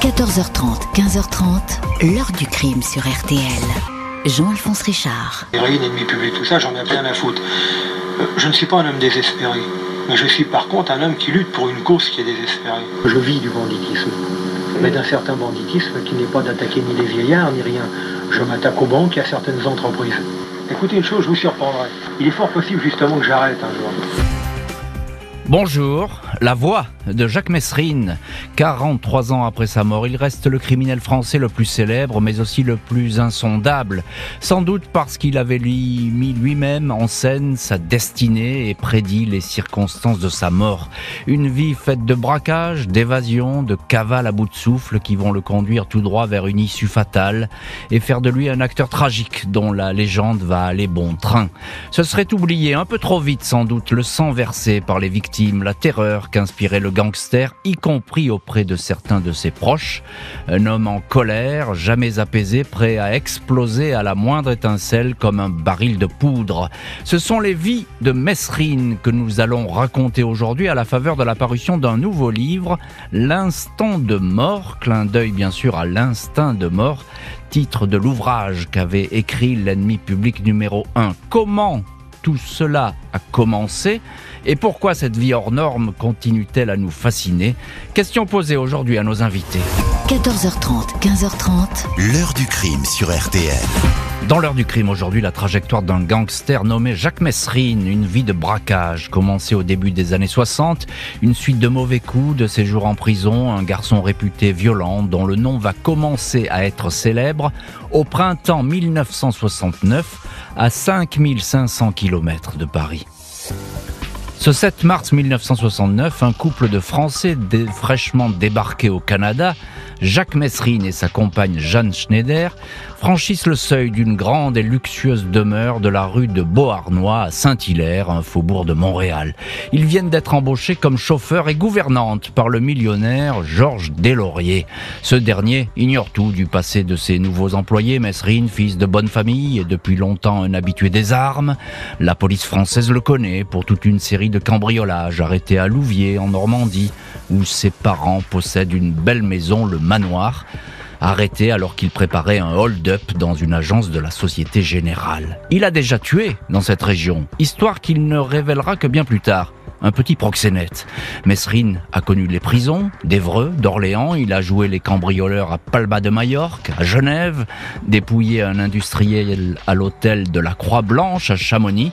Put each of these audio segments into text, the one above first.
14h30, 15h30, l'heure du crime sur RTL. Jean-Alphonse Richard. Héroïne, ennemi public, tout ça, j'en ai rien à foutre. Euh, je ne suis pas un homme désespéré. Mais je suis par contre un homme qui lutte pour une cause qui est désespérée. Je vis du banditisme. Mais d'un certain banditisme qui n'est pas d'attaquer ni les vieillards ni rien. Je m'attaque aux banques et à certaines entreprises. Écoutez une chose, je vous surprendrai. Il est fort possible justement que j'arrête un jour. Bonjour, la voix de Jacques Messrine. 43 ans après sa mort, il reste le criminel français le plus célèbre, mais aussi le plus insondable. Sans doute parce qu'il avait mis lui-même en scène sa destinée et prédit les circonstances de sa mort. Une vie faite de braquages, d'évasion, de cavales à bout de souffle qui vont le conduire tout droit vers une issue fatale et faire de lui un acteur tragique dont la légende va aller bon train. Ce serait oublié un peu trop vite sans doute le sang versé par les victimes, la terreur qu'inspirait le gangster, y compris auprès de certains de ses proches. Un homme en colère, jamais apaisé, prêt à exploser à la moindre étincelle comme un baril de poudre. Ce sont les vies de Mesrine que nous allons raconter aujourd'hui à la faveur de la parution d'un nouveau livre, L'instant de mort, clin d'œil bien sûr à l'instinct de mort, titre de l'ouvrage qu'avait écrit l'ennemi public numéro 1. Comment tout cela a commencé et pourquoi cette vie hors norme continue-t-elle à nous fasciner? Question posée aujourd'hui à nos invités. 14h30, 15h30. L'heure du crime sur RTL. Dans l'heure du crime aujourd'hui, la trajectoire d'un gangster nommé Jacques Messrine, une vie de braquage commencée au début des années 60, une suite de mauvais coups, de séjours en prison, un garçon réputé violent dont le nom va commencer à être célèbre. Au printemps 1969 à 5500 km de Paris. Ce 7 mars 1969, un couple de Français fraîchement débarqués au Canada, Jacques Messrine et sa compagne Jeanne Schneider, franchissent le seuil d'une grande et luxueuse demeure de la rue de Beauharnois à Saint-Hilaire, un faubourg de Montréal. Ils viennent d'être embauchés comme chauffeurs et gouvernantes par le millionnaire Georges Deslauriers. Ce dernier ignore tout du passé de ses nouveaux employés, Mesrine, fils de bonne famille et depuis longtemps un habitué des armes. La police française le connaît pour toute une série de cambriolages arrêtés à Louviers en Normandie, où ses parents possèdent une belle maison, le manoir arrêté alors qu'il préparait un hold-up dans une agence de la Société Générale. Il a déjà tué dans cette région, histoire qu'il ne révélera que bien plus tard. Un petit proxénète. Mesrine a connu les prisons d'Evreux, d'Orléans, il a joué les cambrioleurs à Palma de Majorque, à Genève, dépouillé un industriel à l'hôtel de la Croix-Blanche à Chamonix.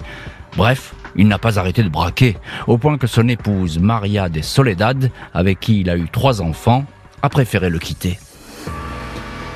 Bref, il n'a pas arrêté de braquer, au point que son épouse, Maria de Soledad, avec qui il a eu trois enfants, a préféré le quitter.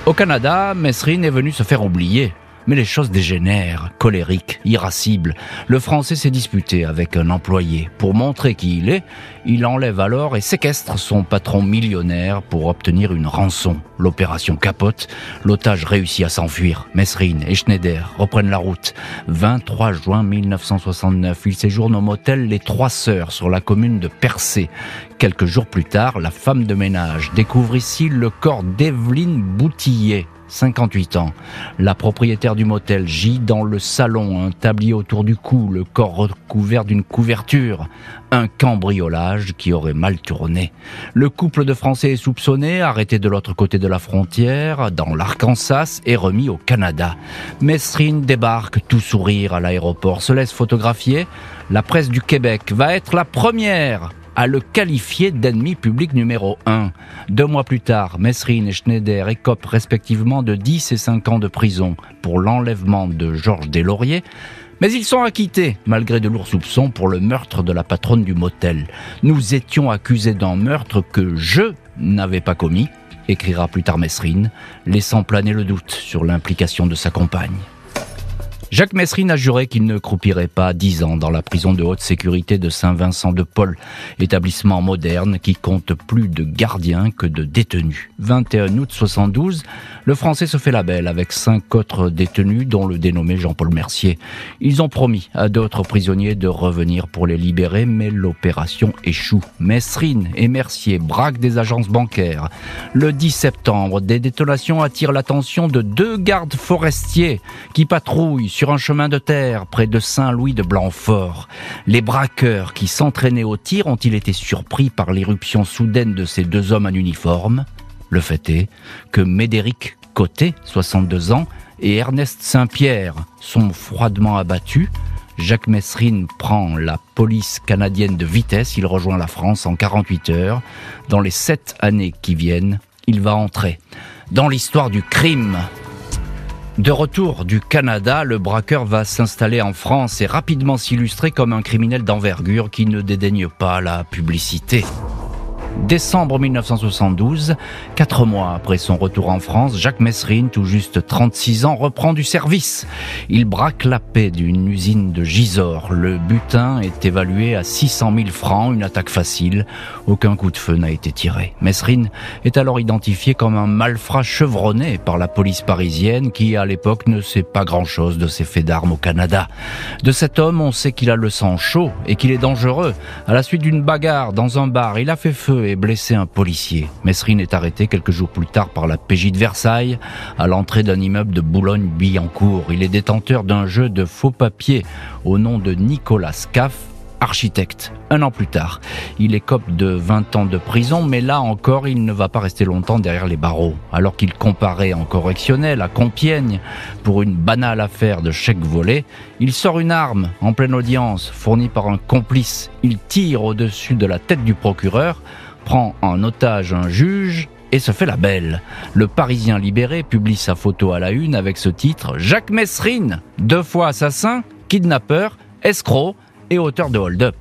Au Canada, Mesrine est venu se faire oublier. Mais les choses dégénèrent, colériques, irascibles. Le Français s'est disputé avec un employé. Pour montrer qui il est, il enlève alors et séquestre son patron millionnaire pour obtenir une rançon. L'opération capote, l'otage réussit à s'enfuir. Mesrine et Schneider reprennent la route. 23 juin 1969, ils séjournent au motel Les Trois Sœurs sur la commune de Percé. Quelques jours plus tard, la femme de ménage découvre ici le corps d'Evelyne Boutillet, 58 ans. La propriétaire du motel gît dans le salon, un tablier autour du cou, le corps recouvert d'une couverture. Un cambriolage qui aurait mal tourné. Le couple de Français est soupçonné, arrêté de l'autre côté de la frontière, dans l'Arkansas, et remis au Canada. Mesrine débarque tout sourire à l'aéroport, se laisse photographier. La presse du Québec va être la première à le qualifier d'ennemi public numéro 1. Deux mois plus tard, Mesrine et Schneider écopent respectivement de 10 et 5 ans de prison pour l'enlèvement de Georges Deslauriers, mais ils sont acquittés, malgré de lourds soupçons, pour le meurtre de la patronne du motel. Nous étions accusés d'un meurtre que je n'avais pas commis, écrira plus tard Mesrine, laissant planer le doute sur l'implication de sa compagne. Jacques Messrine a juré qu'il ne croupirait pas dix ans dans la prison de haute sécurité de Saint-Vincent-de-Paul, établissement moderne qui compte plus de gardiens que de détenus. 21 août 72, le Français se fait la belle avec cinq autres détenus, dont le dénommé Jean-Paul Mercier. Ils ont promis à d'autres prisonniers de revenir pour les libérer, mais l'opération échoue. Messrine et Mercier braquent des agences bancaires. Le 10 septembre, des détonations attirent l'attention de deux gardes forestiers qui patrouillent sur un chemin de terre près de Saint-Louis de Blanfort. Les braqueurs qui s'entraînaient au tir ont-ils été surpris par l'éruption soudaine de ces deux hommes en uniforme? Le fait est que Médéric Côté, 62 ans, et Ernest Saint-Pierre sont froidement abattus. Jacques Messrine prend la police canadienne de vitesse, il rejoint la France en 48 heures. Dans les sept années qui viennent, il va entrer dans l'histoire du crime. De retour du Canada, le braqueur va s'installer en France et rapidement s'illustrer comme un criminel d'envergure qui ne dédaigne pas la publicité. Décembre 1972, quatre mois après son retour en France, Jacques Messrine, tout juste 36 ans, reprend du service. Il braque la paix d'une usine de Gisors. Le butin est évalué à 600 000 francs, une attaque facile. Aucun coup de feu n'a été tiré. Messrine est alors identifié comme un malfrat chevronné par la police parisienne qui, à l'époque, ne sait pas grand-chose de ses faits d'armes au Canada. De cet homme, on sait qu'il a le sang chaud et qu'il est dangereux. À la suite d'une bagarre dans un bar, il a fait feu blessé un policier. Messrine est arrêté quelques jours plus tard par la PJ de Versailles à l'entrée d'un immeuble de Boulogne-Billancourt. Il est détenteur d'un jeu de faux papiers au nom de Nicolas Scaff, architecte. Un an plus tard, il écope de 20 ans de prison, mais là encore, il ne va pas rester longtemps derrière les barreaux. Alors qu'il comparait en correctionnel à Compiègne pour une banale affaire de chèque volé, il sort une arme en pleine audience, fournie par un complice. Il tire au-dessus de la tête du procureur, prend en otage un juge et se fait la belle. Le Parisien libéré publie sa photo à la une avec ce titre Jacques Messrine, deux fois assassin, kidnappeur, escroc et auteur de hold-up.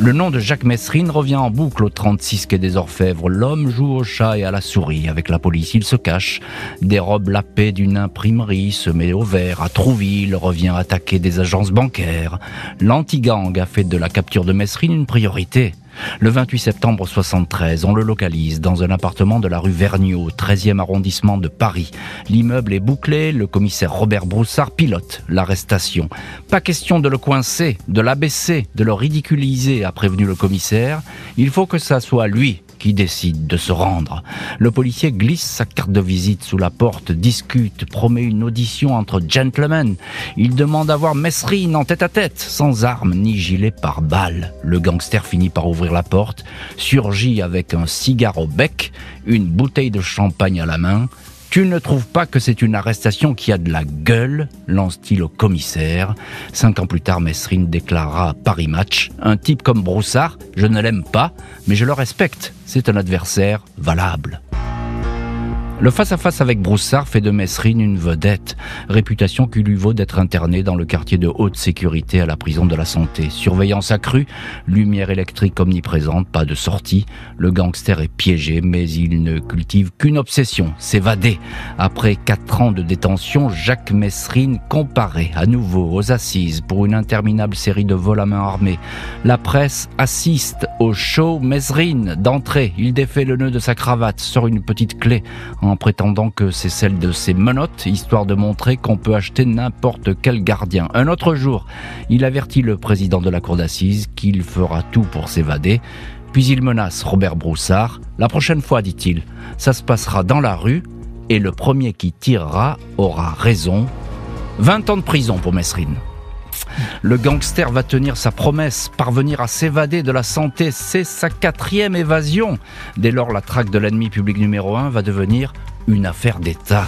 Le nom de Jacques Messrine revient en boucle au 36 quai des Orfèvres. L'homme joue au chat et à la souris. Avec la police, il se cache, dérobe la paix d'une imprimerie, se met au vert à Trouville, revient attaquer des agences bancaires. L'anti-gang a fait de la capture de Messrine une priorité. Le 28 septembre 73, on le localise dans un appartement de la rue Vergniaud, 13e arrondissement de Paris. L'immeuble est bouclé, le commissaire Robert Broussard pilote l'arrestation. Pas question de le coincer, de l'abaisser, de le ridiculiser, a prévenu le commissaire. Il faut que ça soit lui qui décide de se rendre. Le policier glisse sa carte de visite sous la porte, discute, promet une audition entre gentlemen. Il demande à voir Messrine en tête à tête, sans armes ni gilet par balle. Le gangster finit par ouvrir la porte, surgit avec un cigare au bec, une bouteille de champagne à la main, tu ne trouves pas que c'est une arrestation qui a de la gueule lance-t-il au commissaire. Cinq ans plus tard, Messrine déclarera à Paris Match Un type comme Broussard, je ne l'aime pas, mais je le respecte. C'est un adversaire valable. Le face-à-face avec Broussard fait de Messrine une vedette, réputation qui lui vaut d'être interné dans le quartier de haute sécurité à la prison de la santé. Surveillance accrue, lumière électrique omniprésente, pas de sortie. Le gangster est piégé, mais il ne cultive qu'une obsession, s'évader. Après quatre ans de détention, Jacques Messrine comparé à nouveau aux assises pour une interminable série de vols à main armée. La presse assiste au show Messrine d'entrée. Il défait le nœud de sa cravate, sort une petite clé prétendant que c'est celle de ses menottes, histoire de montrer qu'on peut acheter n'importe quel gardien. Un autre jour, il avertit le président de la cour d'assises qu'il fera tout pour s'évader, puis il menace Robert Broussard. La prochaine fois, dit-il, ça se passera dans la rue, et le premier qui tirera aura raison. 20 ans de prison pour Messrine. Le gangster va tenir sa promesse, parvenir à s'évader de la santé. C'est sa quatrième évasion. Dès lors, la traque de l'ennemi public numéro un va devenir une affaire d'État.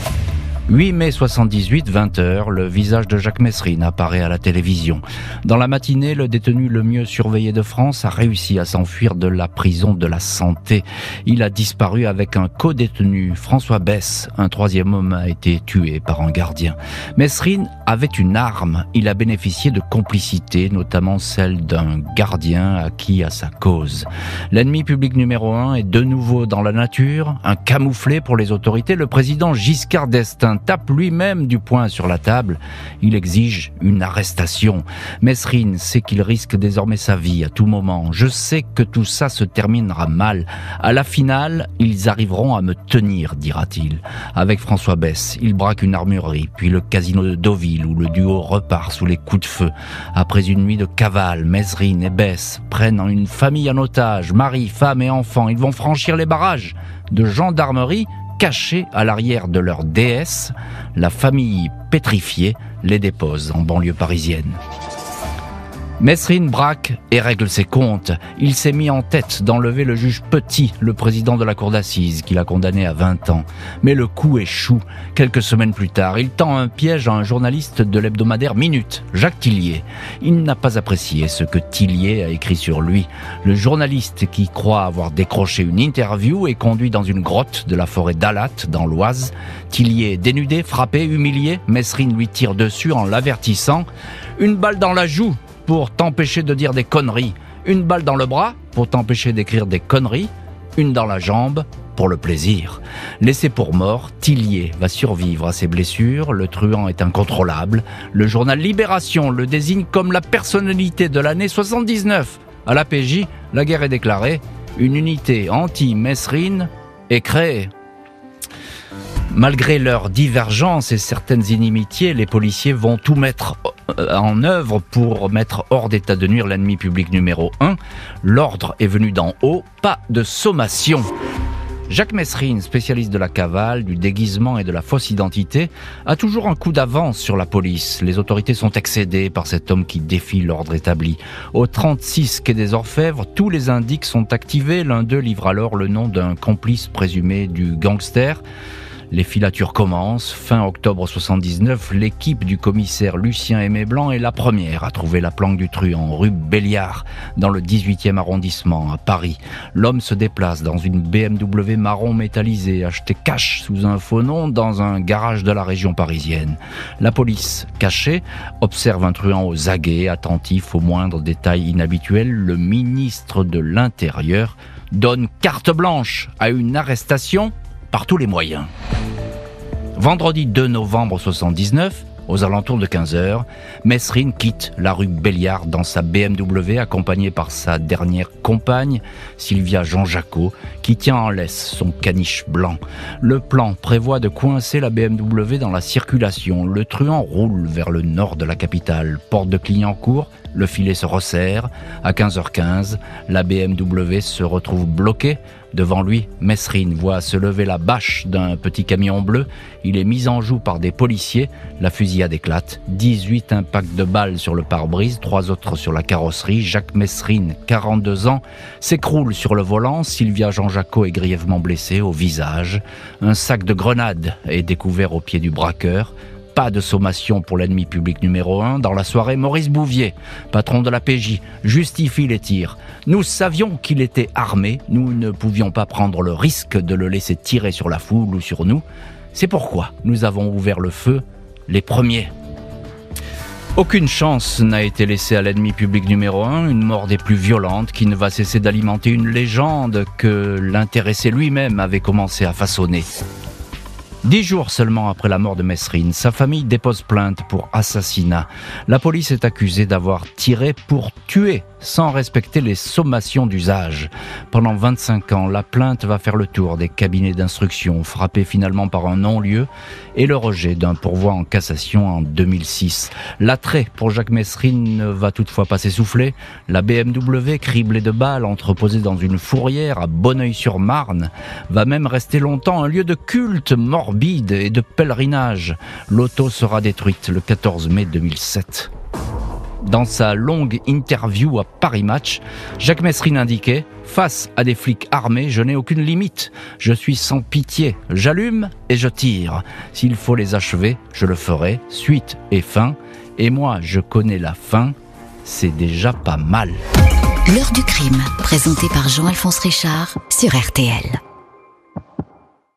8 mai 78, 20h, le visage de Jacques Messrine apparaît à la télévision. Dans la matinée, le détenu le mieux surveillé de France a réussi à s'enfuir de la prison de la santé. Il a disparu avec un co-détenu, François Bess. Un troisième homme a été tué par un gardien. Messrine avait une arme. Il a bénéficié de complicité, notamment celle d'un gardien acquis à sa cause. L'ennemi public numéro un est de nouveau dans la nature, un camouflé pour les autorités. Le président Giscard d'Estaing tape lui-même du poing sur la table. Il exige une arrestation. Mesrine sait qu'il risque désormais sa vie à tout moment. Je sais que tout ça se terminera mal. À la finale, ils arriveront à me tenir, dira-t-il. Avec François Bess, il braque une armurerie, puis le casino de Deauville où le duo repart sous les coups de feu. Après une nuit de cavale, Mesrine et Bess prennent une famille en otage, mari, femme et enfants. Ils vont franchir les barrages de gendarmerie cachés à l'arrière de leur déesse, la famille pétrifiée les dépose en banlieue parisienne. Mesrine braque et règle ses comptes. Il s'est mis en tête d'enlever le juge Petit, le président de la cour d'assises, qu'il a condamné à 20 ans. Mais le coup échoue. Quelques semaines plus tard, il tend un piège à un journaliste de l'hebdomadaire Minute, Jacques Tillier. Il n'a pas apprécié ce que Tillier a écrit sur lui. Le journaliste qui croit avoir décroché une interview est conduit dans une grotte de la forêt d'Alat, dans l'Oise. Tillier dénudé, frappé, humilié. Mesrine lui tire dessus en l'avertissant. Une balle dans la joue, pour t'empêcher de dire des conneries, une balle dans le bras pour t'empêcher d'écrire des conneries, une dans la jambe pour le plaisir. Laissé pour mort, Tillier va survivre à ses blessures, le truand est incontrôlable, le journal Libération le désigne comme la personnalité de l'année 79. À la PJ, la guerre est déclarée, une unité anti-Messrine est créée. Malgré leurs divergences et certaines inimitiés, les policiers vont tout mettre euh, en œuvre pour mettre hors d'état de nuire l'ennemi public numéro 1. L'ordre est venu d'en haut, pas de sommation. Jacques Messrine, spécialiste de la cavale, du déguisement et de la fausse identité, a toujours un coup d'avance sur la police. Les autorités sont excédées par cet homme qui défie l'ordre établi. Au 36 quai des Orfèvres, tous les indices sont activés. L'un d'eux livre alors le nom d'un complice présumé du gangster. Les filatures commencent. Fin octobre 79, l'équipe du commissaire Lucien Aimé Blanc est la première à trouver la planque du truand, rue Béliard, dans le 18e arrondissement, à Paris. L'homme se déplace dans une BMW marron métallisée, achetée cash sous un faux nom dans un garage de la région parisienne. La police, cachée, observe un truand aux aguets, attentif aux moindres détails inhabituels. Le ministre de l'Intérieur donne carte blanche à une arrestation par tous les moyens. Vendredi 2 novembre 79, aux alentours de 15h, Mesrine quitte la rue Béliard dans sa BMW accompagnée par sa dernière compagne, Sylvia Jean Jacot, qui tient en laisse son caniche blanc. Le plan prévoit de coincer la BMW dans la circulation. Le truand roule vers le nord de la capitale. Porte de Clignancourt, le filet se resserre. À 15h15, la BMW se retrouve bloquée. Devant lui, Mesrine voit se lever la bâche d'un petit camion bleu. Il est mis en joue par des policiers. La fusillade éclate. 18 impacts de balles sur le pare-brise, trois autres sur la carrosserie. Jacques Mesrine, 42 ans, s'écroule sur le volant. Sylvia Jean-Jacot est grièvement blessée au visage. Un sac de grenades est découvert au pied du braqueur. De sommation pour l'ennemi public numéro 1. Dans la soirée, Maurice Bouvier, patron de la PJ, justifie les tirs. Nous savions qu'il était armé, nous ne pouvions pas prendre le risque de le laisser tirer sur la foule ou sur nous. C'est pourquoi nous avons ouvert le feu les premiers. Aucune chance n'a été laissée à l'ennemi public numéro 1, une mort des plus violentes qui ne va cesser d'alimenter une légende que l'intéressé lui-même avait commencé à façonner. Dix jours seulement après la mort de Mesrine, sa famille dépose plainte pour assassinat. La police est accusée d'avoir tiré pour tuer sans respecter les sommations d'usage. Pendant 25 ans, la plainte va faire le tour des cabinets d'instruction, frappée finalement par un non-lieu et le rejet d'un pourvoi en cassation en 2006. L'attrait pour Jacques Messrine ne va toutefois pas s'essouffler. La BMW, criblée de balles, entreposée dans une fourrière à Bonneuil-sur-Marne, va même rester longtemps un lieu de culte et de pèlerinage. L'auto sera détruite le 14 mai 2007. Dans sa longue interview à Paris Match, Jacques Messrine indiquait Face à des flics armés, je n'ai aucune limite. Je suis sans pitié. J'allume et je tire. S'il faut les achever, je le ferai. Suite et fin. Et moi, je connais la fin. C'est déjà pas mal. L'heure du crime, présenté par Jean-Alphonse Richard sur RTL.